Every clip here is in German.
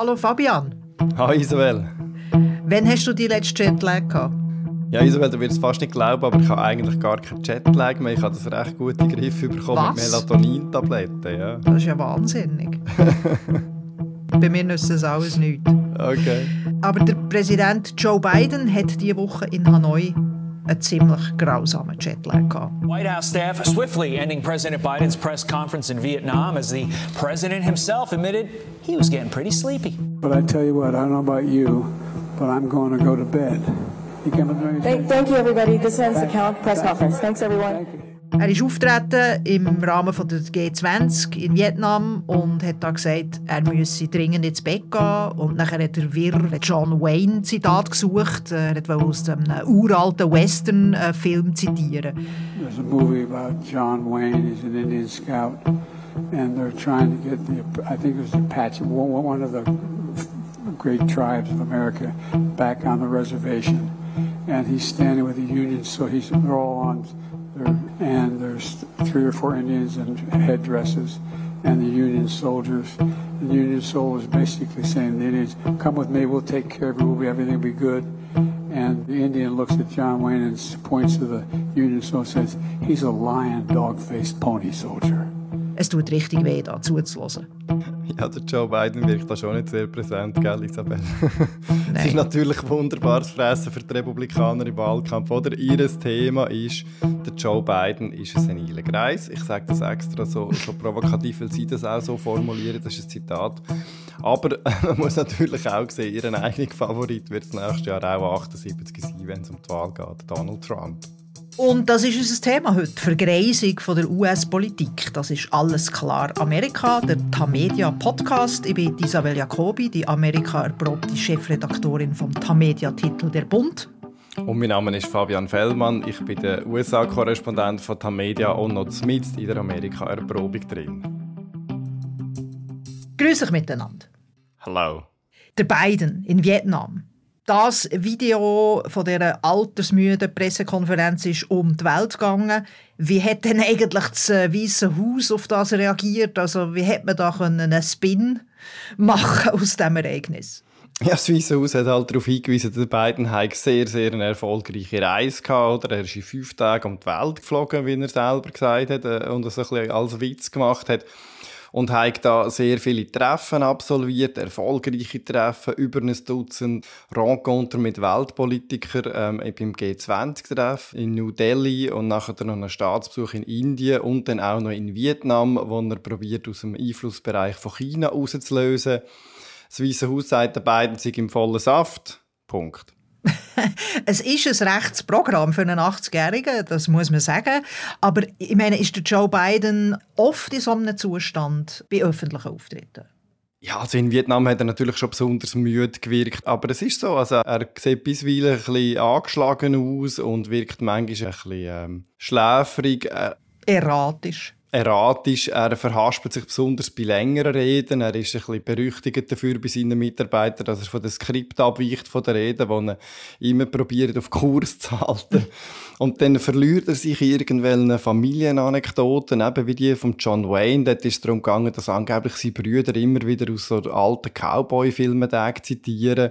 Hallo Fabian. Hi Isabel. Wann hast du die letzte Jetlag gehabt? Ja, Isabel, du wirst es fast nicht glauben, aber ich habe eigentlich gar keinen Jetlag mehr. Ich habe das recht gut in den Griff bekommen mit Melatonin-Tabletten. Ja. Das ist ja wahnsinnig. Bei mir nützt das alles nichts. Okay. Aber der Präsident Joe Biden hat diese Woche in Hanoi einen ziemlich grausamen Jetlag gehabt. White House staff swiftly ending President Biden's press conference in Vietnam as the president himself admitted he was getting pretty sleepy. But I tell you what, I don't know about you, but I'm going to go to bed. Thank, thank you, everybody. This ends the count press conference. Thanks, everyone. Er ist auftreten im Rahmen von der G20 in Vietnam und hat da gesagt, er müsse dringend ins Bett gehen. Und nachher hat er wir John Wayne Zitat gesucht. Er wollte aus einem uralten Western-Film zitieren. There's a movie about John Wayne. He's an Indian scout, and they're trying to get the I think it was Apache, one of the great tribes of America, back on the reservation. And he's standing with the Union, so he's they're all on and there's three or four Indians in headdresses and the Union soldiers. The Union soldiers basically saying the Indians, come with me, we'll take care of you, we'll everything will be good. And the Indian looks at John Wayne and points to the Union soldier and says, he's a lion, dog-faced pony soldier. Es tut richtig weh, da zuzuhören. Ja, der Joe Biden wirkt da schon nicht sehr präsent, gell, Isabel? es ist natürlich wunderbares Fressen für die Republikaner im Wahlkampf, oder? Ihr Thema ist, der Joe Biden ist ein seniler Greis. Ich sage das extra so, so provokativ, weil sie das auch so formulieren, das ist ein Zitat. Aber man muss natürlich auch sehen, ihren eigenen Favorit wird es nächstes Jahr auch 78 sein, wenn es um die Wahl geht, Donald Trump. Und das ist unser Thema heute, die Vergreisung von der US-Politik. Das ist alles klar Amerika, der Tamedia Podcast. Ich bin Isabel Jacobi, die Amerika erprobte Chefredaktorin vom Tamedia-Titel Der Bund. Und mein Name ist Fabian Fellmann. Ich bin der USA-Korrespondent von Tamedia und noch mit in der Amerika-Erprobung drin. Grüß euch miteinander. Hallo. Der Biden in Vietnam das Video von dieser altersmüden Pressekonferenz ist um die Welt gegangen. Wie hat denn eigentlich das äh, Weiße Haus auf das reagiert? Also wie hat man da einen Spin machen aus diesem Ereignis? Ja, das Weiße Haus hat halt darauf hingewiesen, dass beiden haben sehr, sehr eine erfolgreiche Reise. Oder? Er ist in fünf Tagen um die Welt geflogen, wie er selber gesagt hat, äh, und das ein bisschen als Witz gemacht hat und hat da sehr viele Treffen absolviert, erfolgreiche Treffen, über ein Dutzend Rencontre mit Weltpolitikern ähm, beim G20-Treff in New Delhi und nachher noch einen Staatsbesuch in Indien und dann auch noch in Vietnam, wo er probiert aus dem Einflussbereich von China rauszulösen. Das Weiße Haus sagt, der beiden sind im vollen Saft. Punkt. es ist ein rechtes Programm für einen 80-Jährigen, das muss man sagen. Aber ich meine, ist der Joe Biden oft in so einem Zustand bei öffentlichen Auftritten? Ja, also in Vietnam hat er natürlich schon besonders müde gewirkt, aber es ist so, also er sieht bisweilen ein bisschen angeschlagen aus und wirkt manchmal ein bisschen ähm, schläfrig. Äh, Erratisch erratisch. Er verhaspelt sich besonders bei längeren Reden. Er ist ein bisschen berüchtigt dafür bei seinen Mitarbeitern, dass er von dem Skript abweicht von der Rede, wo er immer probiert, auf Kurs zu halten. Und dann verliert er sich irgendwelche Familienanekdoten, eben wie die von John Wayne. Dort ist es darum gegangen, dass angeblich seine Brüder immer wieder aus so alten Cowboy-Filmen zitieren.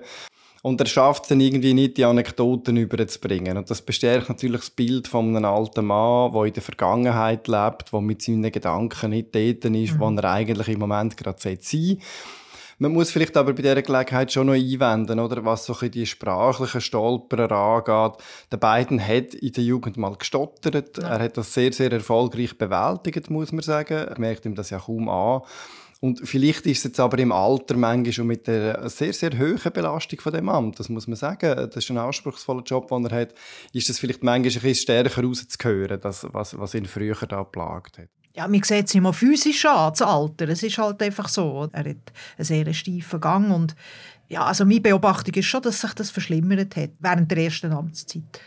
Und er schafft es dann irgendwie nicht, die Anekdoten überzubringen. Und das bestärkt natürlich das Bild von einem alten Mann, der in der Vergangenheit lebt, der mit seinen Gedanken nicht dort ist, mhm. wo er eigentlich im Moment gerade sein sollte. Man muss vielleicht aber bei dieser Gelegenheit schon noch einwenden, oder, was so die sprachlichen Stolperer angeht. Der beiden hat in der Jugend mal gestottert. Ja. Er hat das sehr, sehr erfolgreich bewältigt, muss man sagen. Er merkt ihm das ja kaum an. Und vielleicht ist es jetzt aber im Alter manchmal schon mit der sehr, sehr hohen Belastung von dem Amt, das muss man sagen, das ist ein anspruchsvoller Job, den er hat, ist es vielleicht manchmal ein bisschen stärker rauszuhören, das, was, was ihn früher da plagt hat. Ja, man sieht es immer physisch an, das Alter. Es ist halt einfach so. Er hat einen sehr steifen Gang und ja, also meine Beobachtung ist schon, dass sich das verschlimmert hat während der ersten Amtszeit.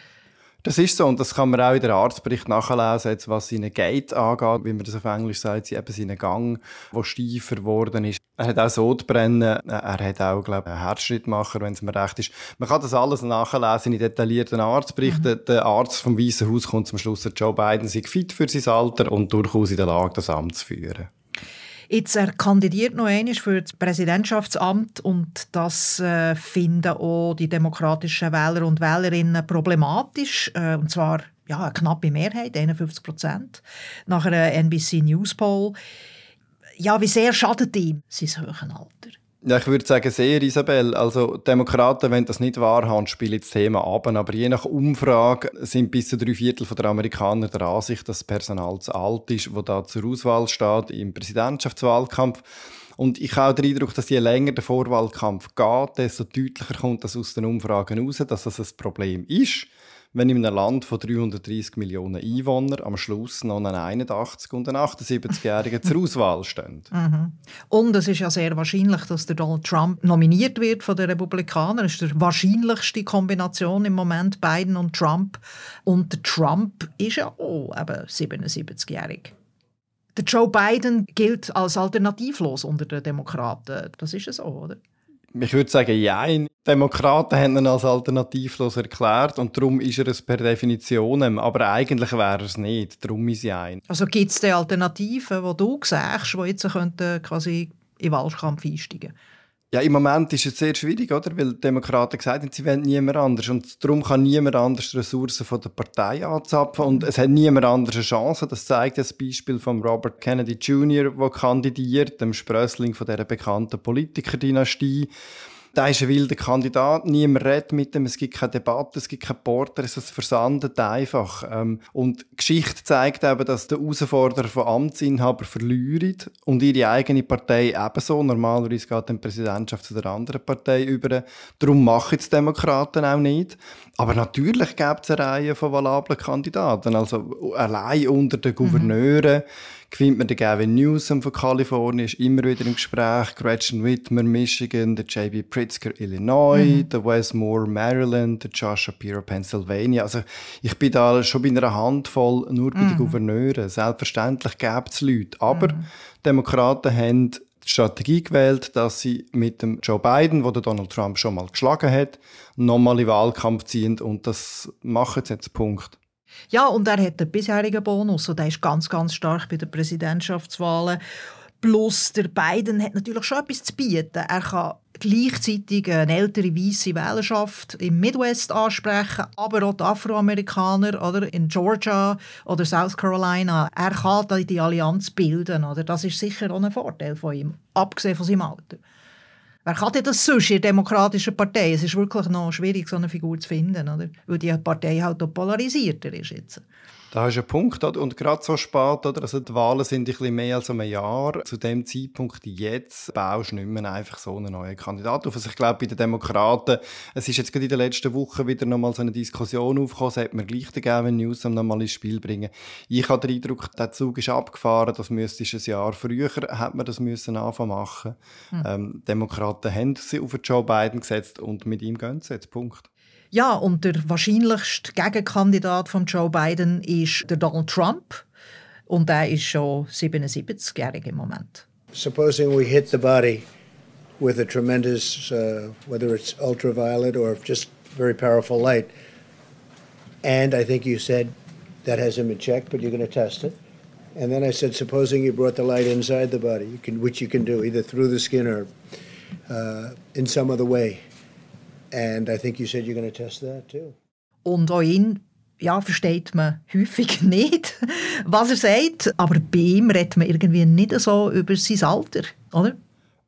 Das ist so und das kann man auch in der Arztbericht nachlesen, jetzt, was seine Gait angeht, wie man das auf Englisch sagt, sie eben seinen Gang, der steifer geworden ist. Er hat auch Sodbrennen, er hat auch, glaube ich, einen Herzschrittmacher, wenn es mir recht ist. Man kann das alles nachlesen in detaillierten Arztberichten. Mhm. Der Arzt vom Weißen Haus kommt zum Schluss, Joe Biden sei fit für sein Alter und durchaus in der Lage, das Amt zu führen. Jetzt er kandidiert noch einmal für das Präsidentschaftsamt und das äh, finden auch die demokratischen Wähler und Wählerinnen problematisch äh, und zwar ja, eine knappe Mehrheit, 51 Prozent, nach einer NBC News Poll. Ja, wie sehr schadet ihm sein hohes Alter? Ja, ich würde sagen, sehr, Isabel. Also, Demokraten wollen das nicht wahrhaben, spielen das Thema ab. Aber je nach Umfrage sind bis zu drei Viertel der Amerikaner der Ansicht, dass das Personal zu alt ist, das da zur Auswahl steht im Präsidentschaftswahlkampf. Und ich habe den Eindruck, dass je länger der Vorwahlkampf geht, desto deutlicher kommt das aus den Umfragen heraus, dass das ein Problem ist wenn in einem Land von 330 Millionen Einwohnern am Schluss noch ein 81- und ein 78-Jähriger zur Auswahl stehen. Mhm. Und es ist ja sehr wahrscheinlich, dass der Donald Trump nominiert wird von den Republikanern. Das ist die wahrscheinlichste Kombination im Moment, Biden und Trump. Und der Trump ist ja auch eben 77-jährig. Der Joe Biden gilt als alternativlos unter den Demokraten. Das ist es so, oder? Ich würde sagen, ja. Demokraten haben ihn als alternativlos erklärt und darum ist er es per Definition. Aber eigentlich wäre er es nicht. Darum ist ja ein. Also gibt es die Alternativen, die du siehst, die jetzt quasi in den Wahlkampf einsteigen könnten? Ja, im Moment ist es sehr schwierig, oder? Weil die Demokraten gesagt haben, sie wollen niemand anders. Und darum kann niemand anders die Ressourcen von der Partei anzapfen. Und es hat niemand anders eine Chance. Das zeigt das Beispiel von Robert Kennedy Jr., der kandidiert, dem Sprössling von dieser bekannten Politikerdynastie. Da ist ein wilder Kandidat, niemand redet mit ihm, es gibt keine Debatte, es gibt keine Porter, es versandet einfach. Ähm, und die Geschichte zeigt eben, dass der Herausforderer von Amtsinhaber verlieren und ihre eigene Partei ebenso. Normalerweise geht die Präsidentschaft zu der anderen Partei über. Darum machen es Demokraten auch nicht. Aber natürlich gibt es eine Reihe von valablen Kandidaten. Also allein unter den Gouverneuren mhm gewinnt man den Gavin Newsom von Kalifornien, ist immer wieder im Gespräch, Gretchen Whitmer, Michigan, der J.B. Pritzker, Illinois, mhm. der Wes Moore, Maryland, der Josh Shapiro, Pennsylvania. Also ich bin da schon bei einer Handvoll nur bei mhm. den Gouverneuren. Selbstverständlich gibt es Leute, aber mhm. Demokraten haben die Strategie gewählt, dass sie mit dem Joe Biden, wo der Donald Trump schon mal geschlagen hat, nochmal in Wahlkampf ziehen und das machen sie jetzt Punkt. Ja, und er hat einen bisherigen Bonus und der ist ganz, ganz stark bei den Präsidentschaftswahlen. Plus der Biden hat natürlich schon etwas zu bieten. Er kann gleichzeitig eine ältere weiße Wählerschaft im Midwest ansprechen, aber auch die Afroamerikaner oder in Georgia oder South Carolina. Er kann die Allianz bilden. Oder? Das ist sicher auch ein Vorteil von ihm, abgesehen von seinem Alter. Wer kann denn das sonst in der demokratischen Partei? Es ist wirklich noch schwierig, so eine Figur zu finden, oder? weil die Partei halt auch polarisierter ist jetzt. Da ist ein Punkt, und gerade so spät, oder? Also die Wahlen sind ein bisschen mehr als ein Jahr. Zu dem Zeitpunkt jetzt baust du nicht mehr einfach so einen neuen Kandidat auf. Also ich glaube, bei den Demokraten, es ist jetzt gerade in den letzten Wochen wieder nochmal so eine Diskussion aufgekommen, sollte man gleich den Gavin Newsom nochmal ins Spiel bringen. Ich habe den Eindruck, der Zug ist abgefahren, das müsste ein Jahr früher, hätte man das müssen anfangen machen. Hm. Ähm, Demokraten haben sie auf Joe Biden gesetzt und mit ihm gehen sie jetzt, Punkt. Ja, und der wahrscheinlichste Gegenkandidat von Joe Biden ist der Donald Trump. Und er ist schon 77-jährig im Moment. Supposing we hit the body with a tremendous, uh, whether it's ultraviolet or just very powerful light, and I think you said that hasn't been checked, but you're going to test it. And then I said, supposing you brought the light inside the body, you can, which you can do either through the skin or uh, in some other way. And I think you said you're going to test that too. Und auch ihn ja, versteht man häufig nicht, was er sagt. Aber bei ihm redet man irgendwie nicht so über sein Alter, oder?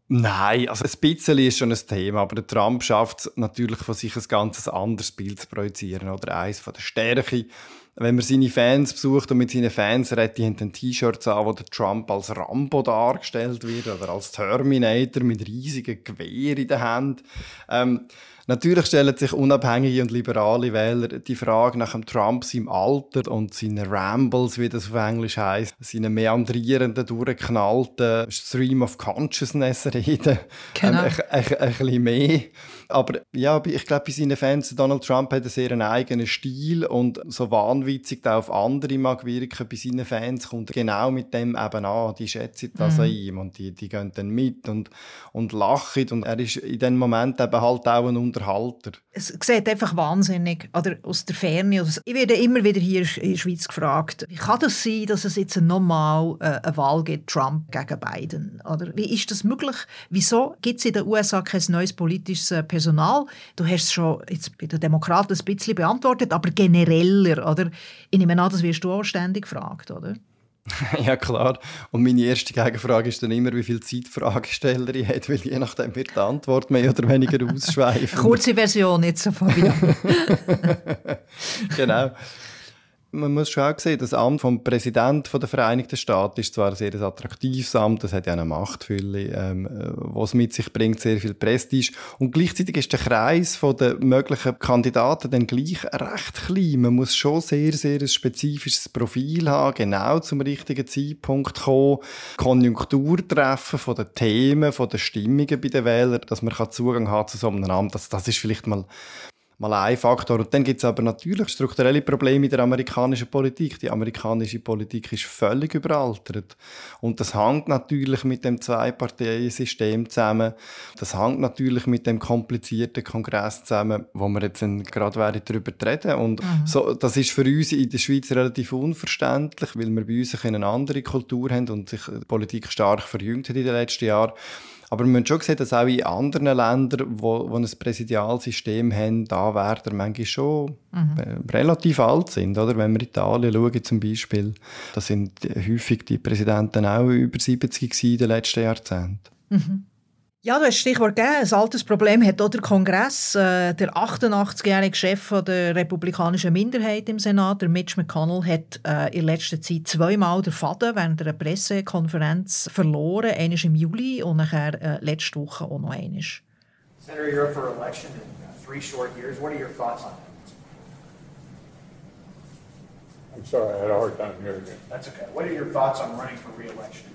Nein, also ein bisschen ist schon ein Thema, aber der Trump schafft es natürlich von sich ein ganz anderes Bild zu projizieren oder eins von der Stärke. Wenn man seine Fans besucht und mit seinen Fans redet, die haben dann T-Shirts an, wo der Trump als Rambo dargestellt wird oder als Terminator mit riesigen Gewehren in der Hand. Ähm, Natürlich stellen sich unabhängige und liberale Wähler die Frage nach dem Trump, seinem Alter und seinen Rambles, wie das auf Englisch heißt, seinen meandrierenden, durchgeknallten Stream of Consciousness reden. Genau. Ähm, ein, ein, ein, bisschen mehr. Aber ja, ich glaube, bei seinen Fans, Donald Trump hat einen sehr eigenen Stil und so wahnwitzig da auf andere mag wirken bei seinen Fans, kommt genau mit dem eben an. Die schätzen das mhm. an ihm und die, die gehen dann mit und, und lachen und er ist in dem Moment eben halt auch ein Unterhalter. Es sieht einfach wahnsinnig, oder aus der Ferne. Ich werde immer wieder hier in der Schweiz gefragt, wie kann das sein, dass es jetzt nochmal äh, eine Wahl gibt, Trump gegen Biden? Oder wie ist das möglich? Wieso gibt es in den USA kein neues politisches äh, Personal? Du hast es schon jetzt bei den Demokraten ein bisschen beantwortet, aber genereller, oder? Ich nehme an, das wirst du auch ständig gefragt, oder? ja, klar. Und meine erste Gegenfrage ist dann immer, wie viel Zeit Fragestellerin hat, weil je nachdem wird die Antwort mehr oder weniger ausschweifen. Kurze Version jetzt wieder. genau man muss schon auch sehen, das Amt vom Präsidenten der Vereinigten Staaten ist zwar ein sehr attraktives Amt, das hat ja eine Machtfülle, ähm, was mit sich bringt, sehr viel Prestige. Und gleichzeitig ist der Kreis der möglichen Kandidaten dann gleich recht klein. Man muss schon sehr, sehr ein spezifisches Profil haben, genau zum richtigen Zeitpunkt kommen, Konjunktur treffen von den Themen, von den Stimmungen bei den Wählern, dass man Zugang hat zu so einem Amt. Das, das ist vielleicht mal mal ein Faktor. Und dann gibt es aber natürlich strukturelle Probleme in der amerikanischen Politik. Die amerikanische Politik ist völlig überaltert. Und das hängt natürlich mit dem Zwei-Parteien-System zusammen. Das hängt natürlich mit dem komplizierten Kongress zusammen, wo wir jetzt gerade darüber reden. Und mhm. so, das ist für uns in der Schweiz relativ unverständlich, weil wir bei uns eine andere Kultur haben und sich die Politik stark verjüngt hat in den letzten Jahren. Aber wir haben schon gesehen, dass auch in anderen Ländern, wo, wo ein Präsidialsystem haben, da werden manchmal schon mhm. relativ alt sind. Oder? Wenn wir Italien schauen zum Beispiel, da sind häufig die Präsidenten auch über 70 in den letzten Jahrzehnten. Mhm. Ja, du hast Stichwort gegeben. Ein altes Problem hat auch der Kongress. Äh, der 88-jährige Chef der republikanischen Minderheit im Senat, der Mitch McConnell, hat äh, in letzter Zeit zweimal den Faden während einer Pressekonferenz verloren. Einmal im Juli und nachher äh, letzte Woche auch noch einmal. Senator, you're up for election in uh, three short years. What are your thoughts on that? I'm sorry, I had a hard time hearing you. That's okay. What are your thoughts on running for re-election?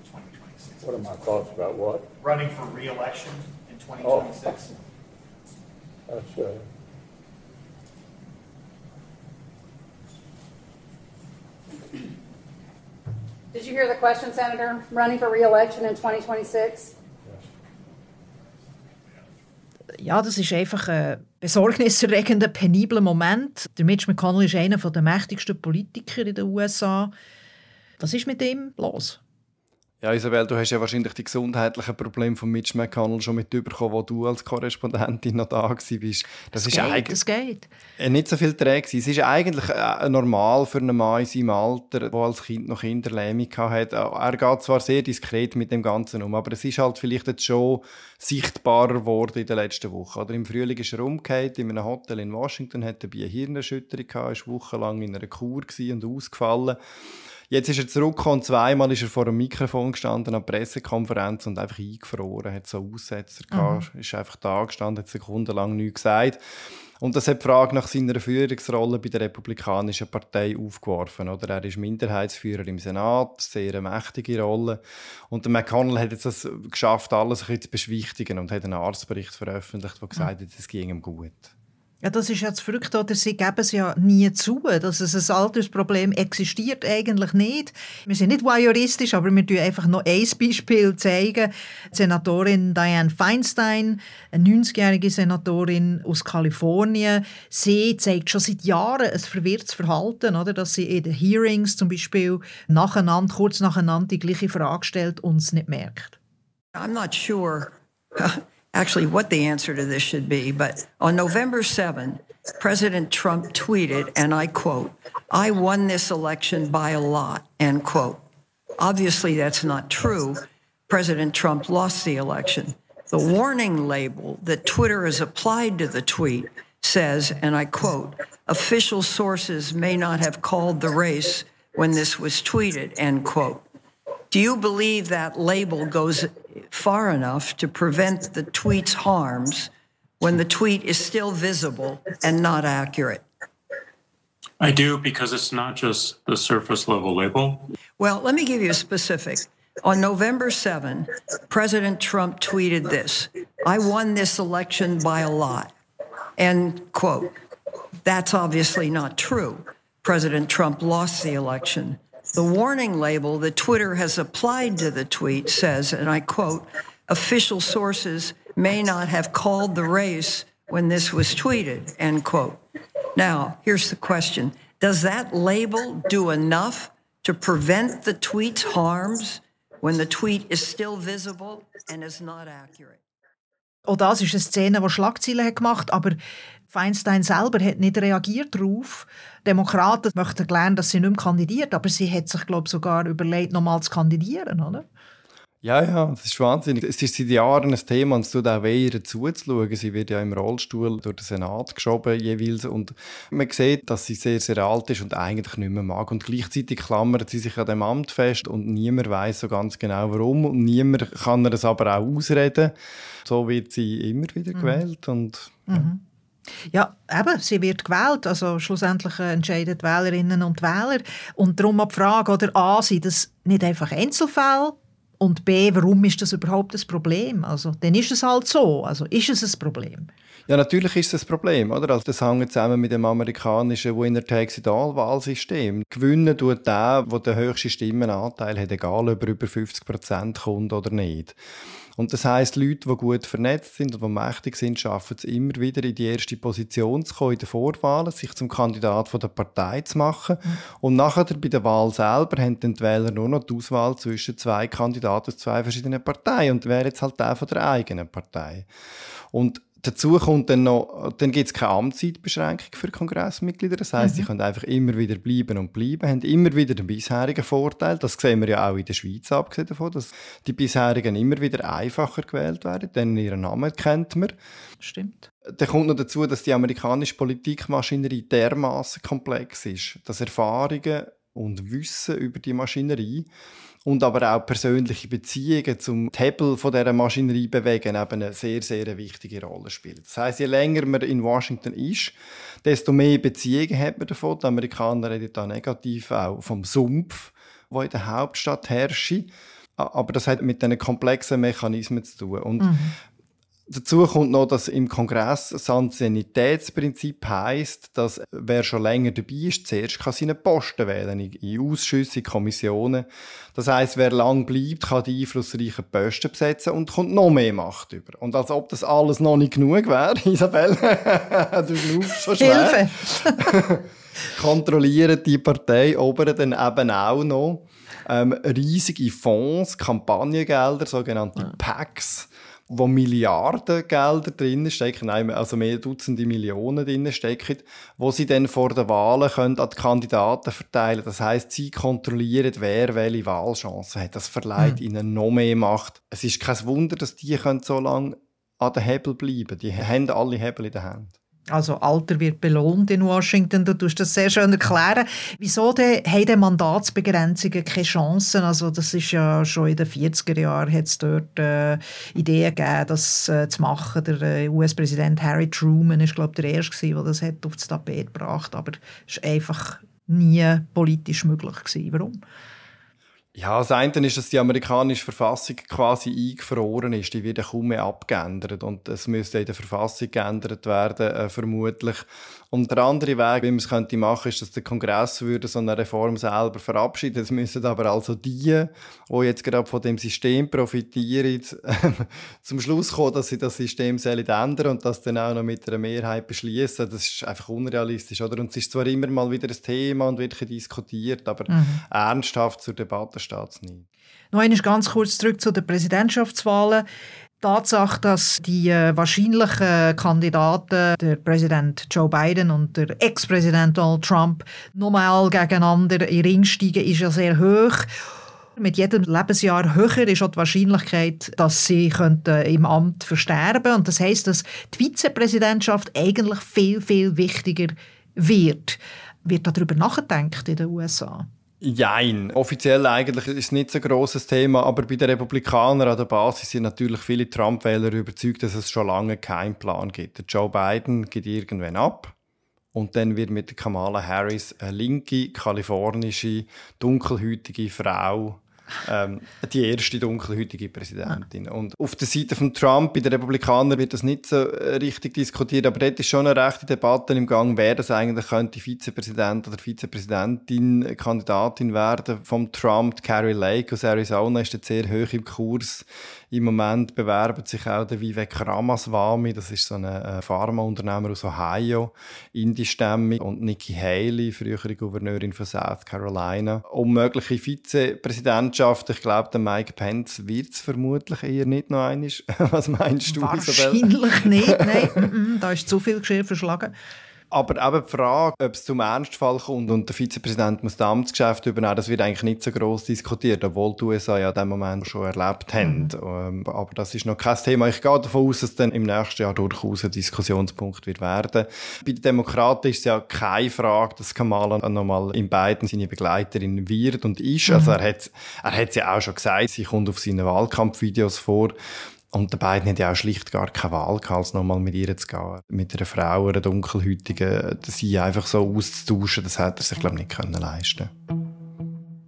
What are my thoughts about what? Running for re-election in 2026? Oh. That's, uh, Did you hear the question, Senator? Running for re-election in 2026? Ja, das ist einfach ein besorgniserregender, penibler Moment. Der Mitch McConnell ist einer der mächtigsten Politiker in den USA. Was ist mit ihm los? Ja, Isabel, du hast ja wahrscheinlich die gesundheitlichen Probleme von Mitch McConnell schon mit überkommen, wo du als Korrespondentin noch da warst. Das, das ist geht, eigentlich das geht. nicht so viel träge. Es ist eigentlich äh, normal für einen Mann in seinem Alter, der als Kind noch Kinderlähmung hatte. Er geht zwar sehr diskret mit dem Ganzen um, aber es ist halt vielleicht jetzt schon sichtbarer geworden in den letzten Wochen. Oder Im Frühling ist er umgekehrt in einem Hotel in Washington, hatte eine Hirnerschütterung, war wochenlang in einer Kur und ausgefallen. Jetzt ist er zurückgekommen, zweimal ist er vor einem Mikrofon gestanden an der Pressekonferenz und einfach eingefroren, hat so Aussetzer mhm. gehabt, ist einfach da gestanden, hat sekundenlang nichts gesagt. Und das hat die Frage nach seiner Führungsrolle bei der Republikanischen Partei aufgeworfen. Oder? Er ist Minderheitsführer im Senat, sehr eine mächtige Rolle. Und der McConnell hat jetzt das geschafft, alles ein bisschen zu beschwichtigen und hat einen Arztbericht veröffentlicht, der gesagt hat, es ging ihm gut. Ja, das ist ja das Verrückte, oder sie geben es ja nie zu, dass es ein Altersproblem existiert eigentlich nicht. Wir sind nicht voyeuristisch, aber wir zeigen einfach noch ein Beispiel zeigen. Senatorin Dianne Feinstein, eine 90-jährige Senatorin aus Kalifornien, sie zeigt schon seit Jahren ein verwirrtes Verhalten, oder, dass sie in den Hearings zum Beispiel nacheinander, kurz nacheinander die gleiche Frage stellt und es nicht merkt. I'm not sure actually what the answer to this should be, but on November 7, President Trump tweeted, and I quote, I won this election by a lot, end quote. Obviously, that's not true. President Trump lost the election. The warning label that Twitter has applied to the tweet says, and I quote, official sources may not have called the race when this was tweeted, end quote. Do you believe that label goes far enough to prevent the tweet's harms when the tweet is still visible and not accurate? I do because it's not just the surface level label. Well, let me give you a specific. On November 7, President Trump tweeted this I won this election by a lot. End quote. That's obviously not true. President Trump lost the election. The warning label that Twitter has applied to the tweet says, and I quote, official sources may not have called the race when this was tweeted, end quote. Now, here's the question Does that label do enough to prevent the tweet's harms when the tweet is still visible and is not accurate? Auch das ist eine Szene, die Schlagzeilen hat gemacht aber Feinstein selber hat nicht reagiert darauf. Demokraten möchten lernen, dass sie nicht mehr kandidiert, aber sie hat sich, glaube ich, sogar überlegt, nochmal zu kandidieren, oder? Ja, ja, das ist wahnsinnig. Es ist seit Jahren ein Thema und es tut auch weh, ihr zuzuschauen. Sie wird ja im Rollstuhl durch den Senat geschoben jeweils und man sieht, dass sie sehr, sehr alt ist und eigentlich nicht mehr mag. Und gleichzeitig klammert sie sich an dem Amt fest und niemand weiß so ganz genau warum und niemand kann ihr das aber auch ausreden. So wird sie immer wieder mhm. gewählt und... Ja. Mhm. Ja, eben, sie wird gewählt, also schlussendlich entscheiden die Wählerinnen und Wähler. Und darum die Frage, oder A, sind das nicht einfach Einzelfälle? Und B, warum ist das überhaupt ein Problem? Also, dann ist es halt so. Also, ist es ein Problem? Ja, natürlich ist es ein Problem, oder? Also, das hängt zusammen mit dem amerikanischen Winner-Takes-it-all-Wahlsystem. Gewinnen tut der, der den höchsten Stimmenanteil hat, egal ob er über 50 Prozent kommt oder nicht. Und das heißt, Leute, die gut vernetzt sind und die mächtig sind, schaffen es immer wieder in die erste Position zu kommen in den Vorwahlen, sich zum Kandidat von der Partei zu machen. Mhm. Und nachher bei der Wahl selber haben die Wähler nur noch die Auswahl zwischen zwei Kandidaten aus zwei verschiedenen Parteien und wäre jetzt halt der von der eigenen Partei. Und Dazu kommt dann noch, dann gibt es keine Amtszeitbeschränkung für Kongressmitglieder. Das heißt, mhm. sie können einfach immer wieder bleiben und bleiben, haben immer wieder den bisherigen Vorteil. Das sehen wir ja auch in der Schweiz, abgesehen davon, dass die bisherigen immer wieder einfacher gewählt werden, denn ihren Namen kennt man. Stimmt. Dann kommt noch dazu, dass die amerikanische Politikmaschinerie dermaßen komplex ist, dass Erfahrungen und Wissen über die Maschinerie und aber auch persönliche Beziehungen zum Hebel von dieser Maschinerie bewegen eben eine sehr, sehr wichtige Rolle spielen. Das heißt, je länger man in Washington ist, desto mehr Beziehungen hat man davon. Die Amerikaner reden da negativ auch vom Sumpf, der in der Hauptstadt herrscht. Aber das hat mit diesen komplexen Mechanismen zu tun. Und mhm. Dazu kommt noch, dass im Kongress das Anciennitätsprinzip heisst, dass wer schon länger dabei ist, zuerst kann seinen Posten wählen in Ausschüsse, in Kommissionen. Das heißt, wer lang bleibt, kann die einflussreichen Posten besetzen und kommt noch mehr Macht über. Und als ob das alles noch nicht genug wäre, Isabel, du schnaufst so schwer. Hilfe! kontrollieren die Partei Oberen dann eben auch noch ähm, riesige Fonds, Kampagnengelder, sogenannte ja. PACs, wo Milliarden Gelder drin stecken, also mehr Dutzende Millionen drin stecken, wo sie dann vor den Wahlen können an die Kandidaten verteilen. Das heißt, sie kontrollieren, wer welche Wahlchancen hat. Das verleiht mhm. ihnen noch mehr Macht. Es ist kein Wunder, dass die können so lange an den Hebel bleiben. Die haben alle Hebel in der Hand. Also Alter wird belohnt in Washington, du tust das sehr schön erklären. Wieso denn, haben denn Mandatsbegrenzungen keine Chancen? Also das ist ja schon in den 40er Jahren hat es dort äh, Ideen gegeben, das äh, zu machen. Der äh, US-Präsident Harry Truman ist glaube der Erste, der das hat auf das Tapet gebracht aber es war einfach nie politisch möglich. Gewesen. Warum? Ja, das eine ist, dass die amerikanische Verfassung quasi eingefroren ist. Die wird kaum mehr abgeändert. Und es müsste in der Verfassung geändert werden, äh, vermutlich. Und der andere Weg, wie man es könnte machen, ist, dass der Kongress würde so eine Reform selber verabschieden. Es müssen aber also die, die jetzt gerade von dem System profitieren, zum Schluss kommen, dass sie das System ändern und das dann auch noch mit einer Mehrheit beschließen. Das ist einfach unrealistisch, oder? Und es ist zwar immer mal wieder ein Thema und wird diskutiert, aber mhm. ernsthaft zur Debatte steht es nicht. Noch einmal ganz kurz zurück zu den Präsidentschaftswahlen. Tatsache, dass die äh, wahrscheinlichen Kandidaten, der Präsident Joe Biden und der Ex-Präsident Donald Trump, nochmal gegeneinander in Ring steigen, ist ja sehr hoch. Mit jedem Lebensjahr höher ist auch die Wahrscheinlichkeit, dass sie könnten im Amt versterben Und das heißt, dass die Vizepräsidentschaft eigentlich viel, viel wichtiger wird. Wird darüber nachgedacht in den USA? Jein. Offiziell eigentlich ist es nicht so ein grosses Thema, aber bei den Republikanern an der Basis sind natürlich viele Trump-Wähler überzeugt, dass es schon lange keinen Plan gibt. Joe Biden geht irgendwann ab und dann wird mit Kamala Harris eine linke, kalifornische, dunkelhäutige Frau ähm, die erste dunkelhäutige Präsidentin. Ah. Und auf der Seite von Trump, bei den Republikanern, wird das nicht so äh, richtig diskutiert, aber dort ist schon eine rechte Debatte im Gang, wer das eigentlich könnte Vizepräsident oder Vizepräsidentin, Kandidatin werden vom Trump. Carrie Lake aus Arizona ist jetzt sehr hoch im Kurs. Im Moment bewerben sich auch der Vivek Ramaswamy, das ist so ein äh, Pharmaunternehmer aus Ohio, indischstämmig, und Nikki Haley, frühere Gouverneurin von South Carolina, um mögliche Vizepräsidentschaft. Ich glaube, der Mike Pence wird es vermutlich eher nicht noch einmal. Was meinst du, Wahrscheinlich Isabel? nicht, nein. da ist zu viel Geschirr verschlagen. Aber eben die Frage, ob es zum Ernstfall kommt und der Vizepräsident muss das Amtsgeschäft übernehmen, das wird eigentlich nicht so groß diskutiert, obwohl die USA ja in dem Moment schon erlebt haben. Mhm. Ähm, aber das ist noch kein Thema. Ich gehe davon aus, dass es dann im nächsten Jahr durchaus ein Diskussionspunkt wird werden. Bei den Demokraten ist es ja keine Frage, dass Kamala nochmal in beiden seine Begleiterin wird und ist. Mhm. Also er hat er hat ja auch schon gesagt, sie kommt auf seinen Wahlkampfvideos vor. Und die beiden haben ja auch schlicht gar keine Wahl gehabt, als nochmal mit ihr zu gehen. Mit einer Frau, einer dunkelhäutigen, sie einfach so auszutauschen, das hätte er sich, glaube ich, nicht können leisten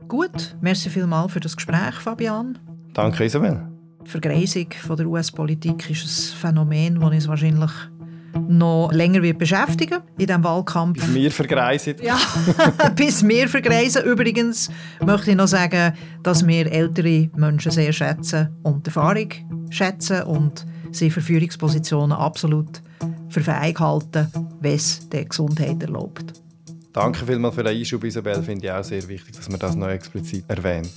Gut, merci vielmals für das Gespräch, Fabian. Danke, Isabel. Die Vergreisung von der US-Politik ist ein Phänomen, das uns wahrscheinlich noch länger wird beschäftigen in diesem Wahlkampf. Bis wir vergreisen. Ja, bis wir vergreisen. Übrigens möchte ich noch sagen, dass wir ältere Menschen sehr schätzen und Erfahrung schätzen und sie für Führungspositionen absolut für fähig halten, wenn es der Gesundheit erlaubt. Danke vielmals für den Einschub, Isabel. Finde ich auch sehr wichtig, dass man das noch explizit erwähnt.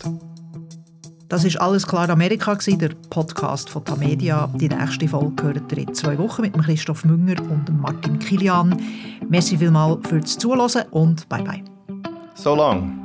Das ist alles klar Amerika der Podcast von Tamedia. Die nächste Folge gehört ihr in zwei Wochen mit Christoph Münger und Martin Kilian. Merci vielmals fürs Zuhören und bye bye. So lang.